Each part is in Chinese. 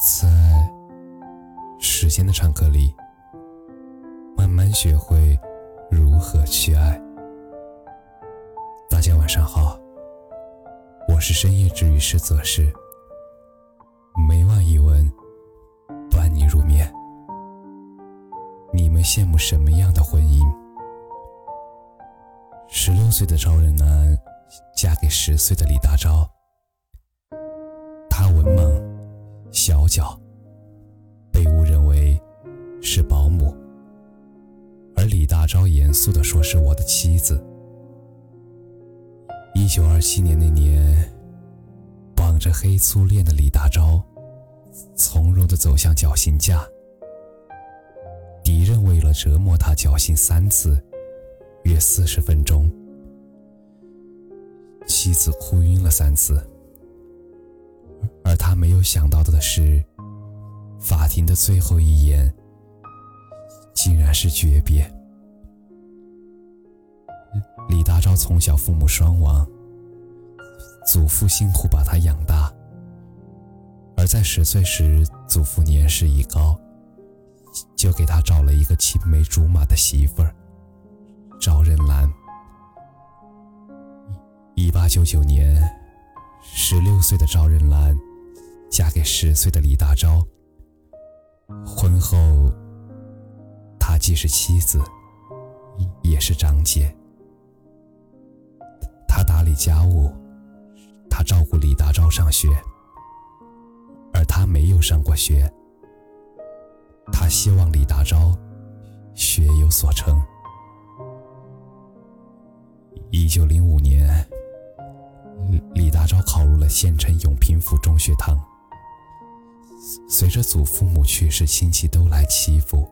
在时间的长河里，慢慢学会如何去爱。大家晚上好，我是深夜治愈师泽是，每晚一文伴你入眠。你们羡慕什么样的婚姻？十六岁的赵仁南嫁给十岁的李大钊，小脚被误认为是保姆，而李大钊严肃地说是我的妻子。一九二七年那年，绑着黑粗链的李大钊从容地走向绞刑架，敌人为了折磨他绞刑三次，约四十分钟，妻子哭晕了三次。而他没有想到的是，法庭的最后一言，竟然是诀别。李大钊从小父母双亡，祖父辛苦把他养大，而在十岁时，祖父年事已高，就给他找了一个青梅竹马的媳妇儿赵仁兰。一八九九年，十六岁的赵仁兰。嫁给十岁的李大钊。婚后，她既是妻子，也是长姐。她打理家务，她照顾李大钊上学，而她没有上过学。她希望李大钊学有所成。一九零五年，李大钊考入了县城永平府中学堂。随着祖父母去世，亲戚都来欺负，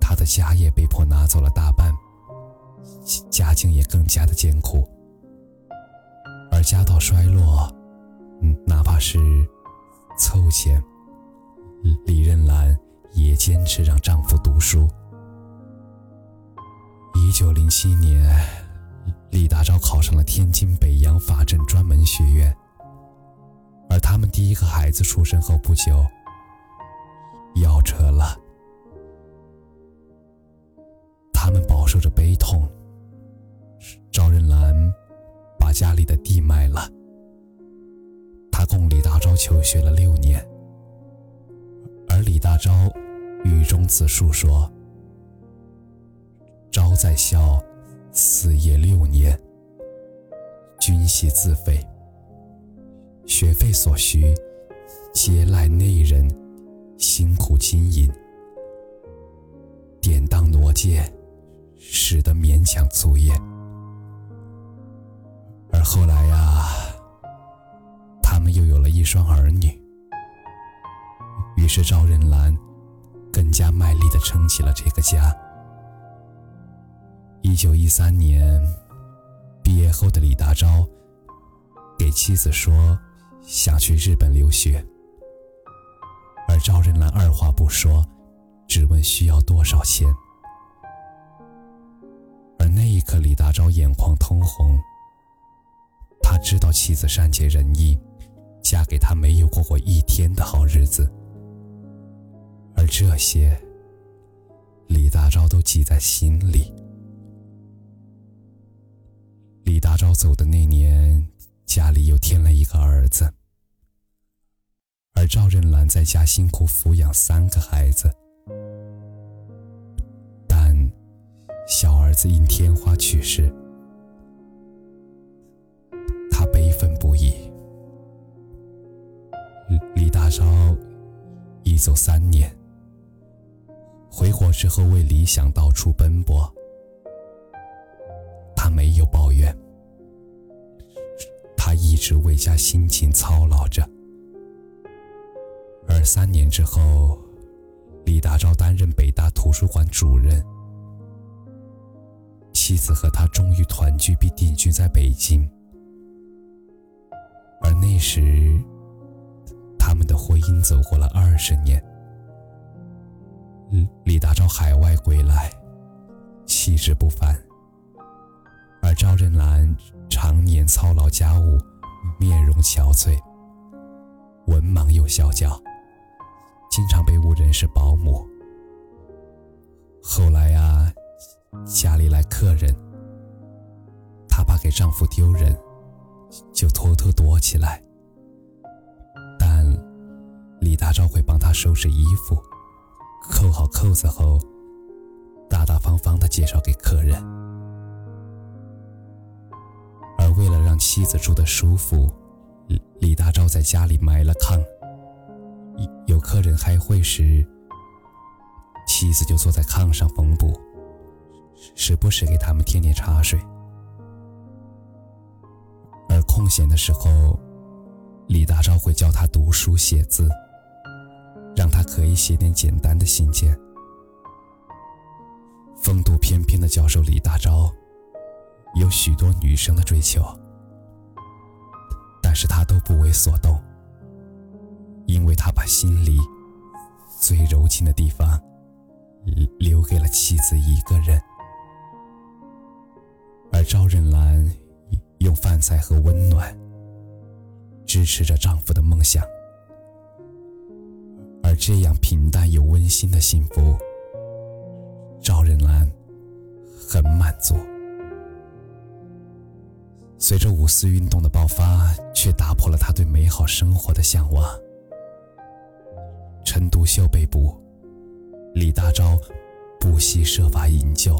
他的家业被迫拿走了大半，家境也更加的艰苦。而家道衰落，嗯哪怕是凑钱，李任兰也坚持让丈夫读书。一九零七年，李大钊考上了天津北洋法政专门学院。他们第一个孩子出生后不久，夭折了。他们饱受着悲痛。赵润兰把家里的地卖了。他供李大钊求学了六年。而李大钊语中自述说：“朝在校，四夜六年，军系自费。”学费所需，皆赖内人辛苦经营，典当挪借，使得勉强足业。而后来呀，他们又有了一双儿女，于是赵仁兰更加卖力的撑起了这个家。一九一三年毕业后的李大钊给妻子说。想去日本留学，而赵仁兰二话不说，只问需要多少钱。而那一刻，李大钊眼眶通红。他知道妻子善解人意，嫁给他没有过过一天的好日子，而这些，李大钊都记在心里。李大钊走的那年。家里又添了一个儿子，而赵仁兰在家辛苦抚养三个孩子，但小儿子因天花去世，他悲愤不已。李大钊一走三年，回国之后为理想到处奔波，直为家辛勤操劳着，而三年之后，李大钊担任北大图书馆主任，妻子和他终于团聚并定居在北京。而那时，他们的婚姻走过了二十年。李李大钊海外归来，气质不凡，而赵仁兰常年操劳家务。面容憔悴，文盲又小脚，经常被误认是保姆。后来呀，家里来客人，她怕给丈夫丢人，就偷偷躲起来。但李大钊会帮她收拾衣服，扣好扣子后，大大方方的介绍给客人。妻子住得舒服，李大钊在家里埋了炕。有客人开会时，妻子就坐在炕上缝补，时不时给他们添点茶水。而空闲的时候，李大钊会教他读书写字，让他可以写点简单的信件。风度翩翩的教授李大钊，有许多女生的追求。但是他都不为所动，因为他把心里最柔情的地方留给了妻子一个人。而赵仁兰用饭菜和温暖支持着丈夫的梦想，而这样平淡又温馨的幸福，赵仁兰很满足。随着五四运动的爆发，却打破了他对美好生活的向往。陈独秀被捕，李大钊不惜设法营救，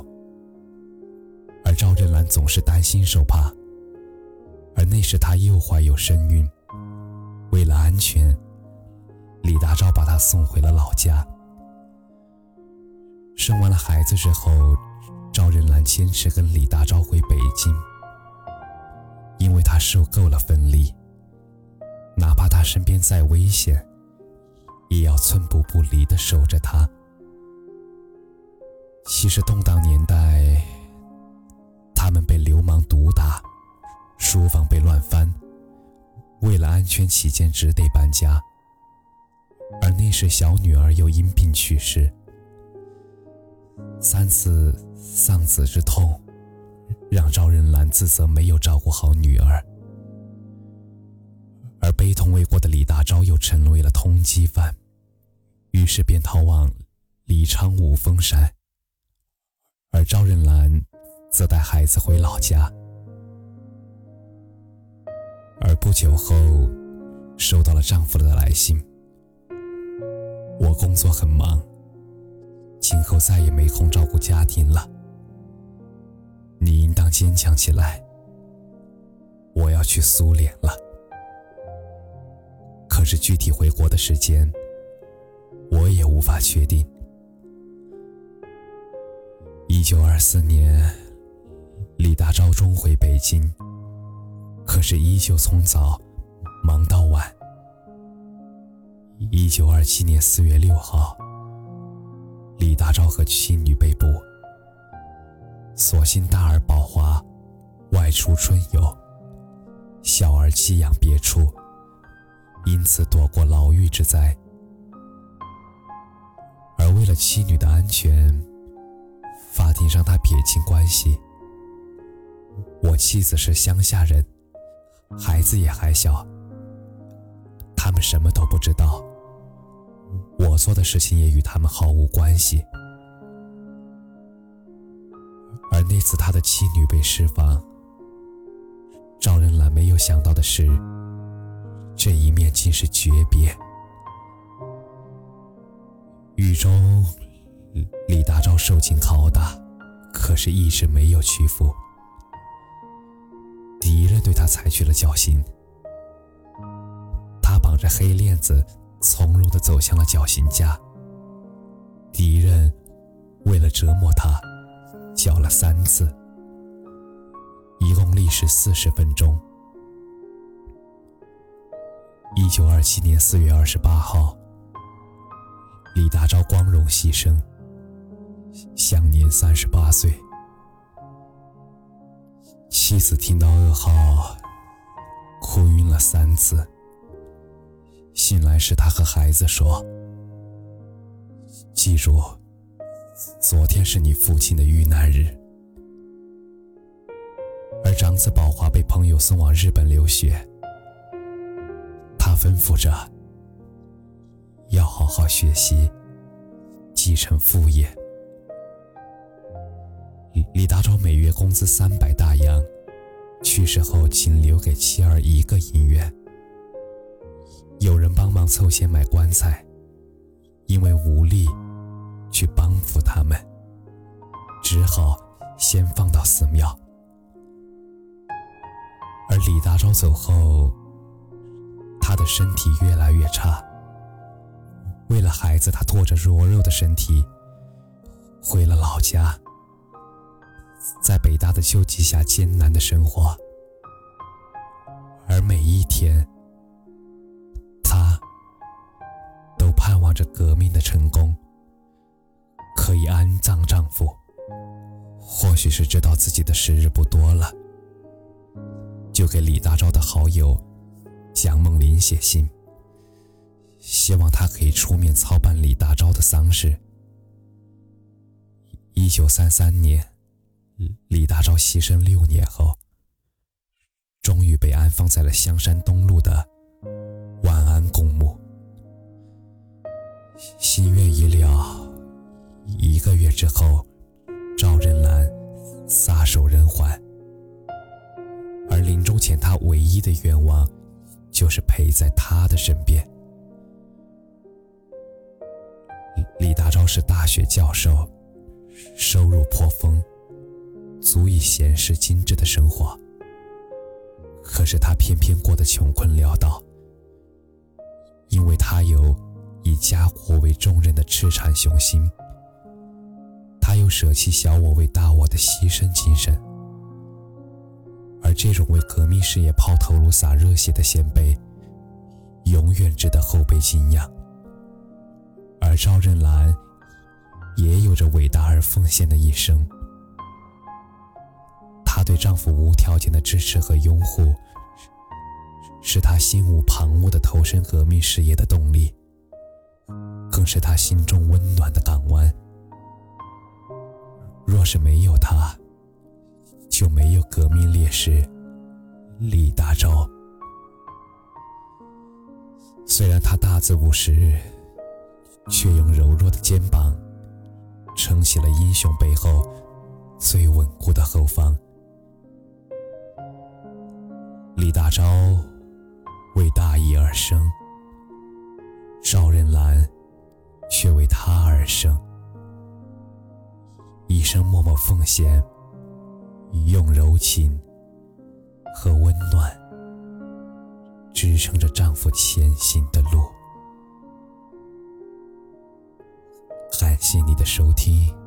而赵振兰总是担心受怕。而那时她又怀有身孕，为了安全，李大钊把她送回了老家。生完了孩子之后，赵仁兰坚持跟李大钊回北京。因为他受够了分离，哪怕他身边再危险，也要寸步不离的守着他。其实动荡年代，他们被流氓毒打，书房被乱翻，为了安全起见，只得搬家。而那时小女儿又因病去世，三次丧子之痛。让赵仁兰自责没有照顾好女儿，而悲痛未过的李大钊又成为了通缉犯，于是便逃往李昌武峰山。而赵仁兰则带孩子回老家，而不久后收到了丈夫的来信：“我工作很忙，今后再也没空照顾家庭了。”你应当坚强起来。我要去苏联了，可是具体回国的时间，我也无法确定。一九二四年，李大钊终回北京，可是依旧从早忙到晚。一九二七年四月六号，李大钊和妻女被捕。所幸大儿保华外出春游，小儿寄养别处，因此躲过牢狱之灾。而为了妻女的安全，法庭让他撇清关系。我妻子是乡下人，孩子也还小，他们什么都不知道。我做的事情也与他们毫无关系。那次他的妻女被释放，赵仁兰没有想到的是，这一面竟是诀别。狱中，李大钊受尽拷打，可是一直没有屈服。敌人对他采取了绞刑，他绑着黑链子，从容地走向了绞刑架。敌人为了折磨他。叫了三次，一共历时四十分钟。一九二七年四月二十八号，李大钊光荣牺牲，享年三十八岁。妻子听到噩耗，哭晕了三次。醒来时，他和孩子说：“记住。”昨天是你父亲的遇难日，而长子宝华被朋友送往日本留学。他吩咐着，要好好学习，继承父业。李李大钊每月工资三百大洋，去世后仅留给妻儿一个银元。有人帮忙凑钱买棺材，因为无力去帮扶他们，只好先放到寺庙。而李大钊走后，他的身体越来越差。为了孩子，他拖着弱肉的身体回了老家。在北大的救济下艰难的生活，而每一天，他都盼望着革命的成功，可以安葬丈夫。或许是知道自己的时日不多了，就给李大钊的好友蒋梦麟写信，希望他可以出面操办李大钊的丧事。一九三三年。李大钊牺牲六年后，终于被安放在了香山东路的万安公墓。心愿已了，一个月之后，赵仁兰撒手人寰。而临终前，他唯一的愿望就是陪在他的身边。李大钊是大学教授，收入颇丰。足以闲适精致的生活，可是他偏偏过得穷困潦倒，因为他有以家国为重任的赤产雄心，他有舍弃小我为大我的牺牲精神，而这种为革命事业抛头颅洒热血的先辈，永远值得后辈敬仰。而赵任兰也有着伟大而奉献的一生。她对丈夫无条件的支持和拥护，是她心无旁骛的投身革命事业的动力，更是她心中温暖的港湾。若是没有他，就没有革命烈士李大钊。虽然他大字不识，却用柔弱的肩膀撑起了英雄背后最稳固的后方。李大钊为大义而生，赵任兰却为他而生，生默默奉献，用柔情和温暖支撑着丈夫前行的路。感谢你的收听。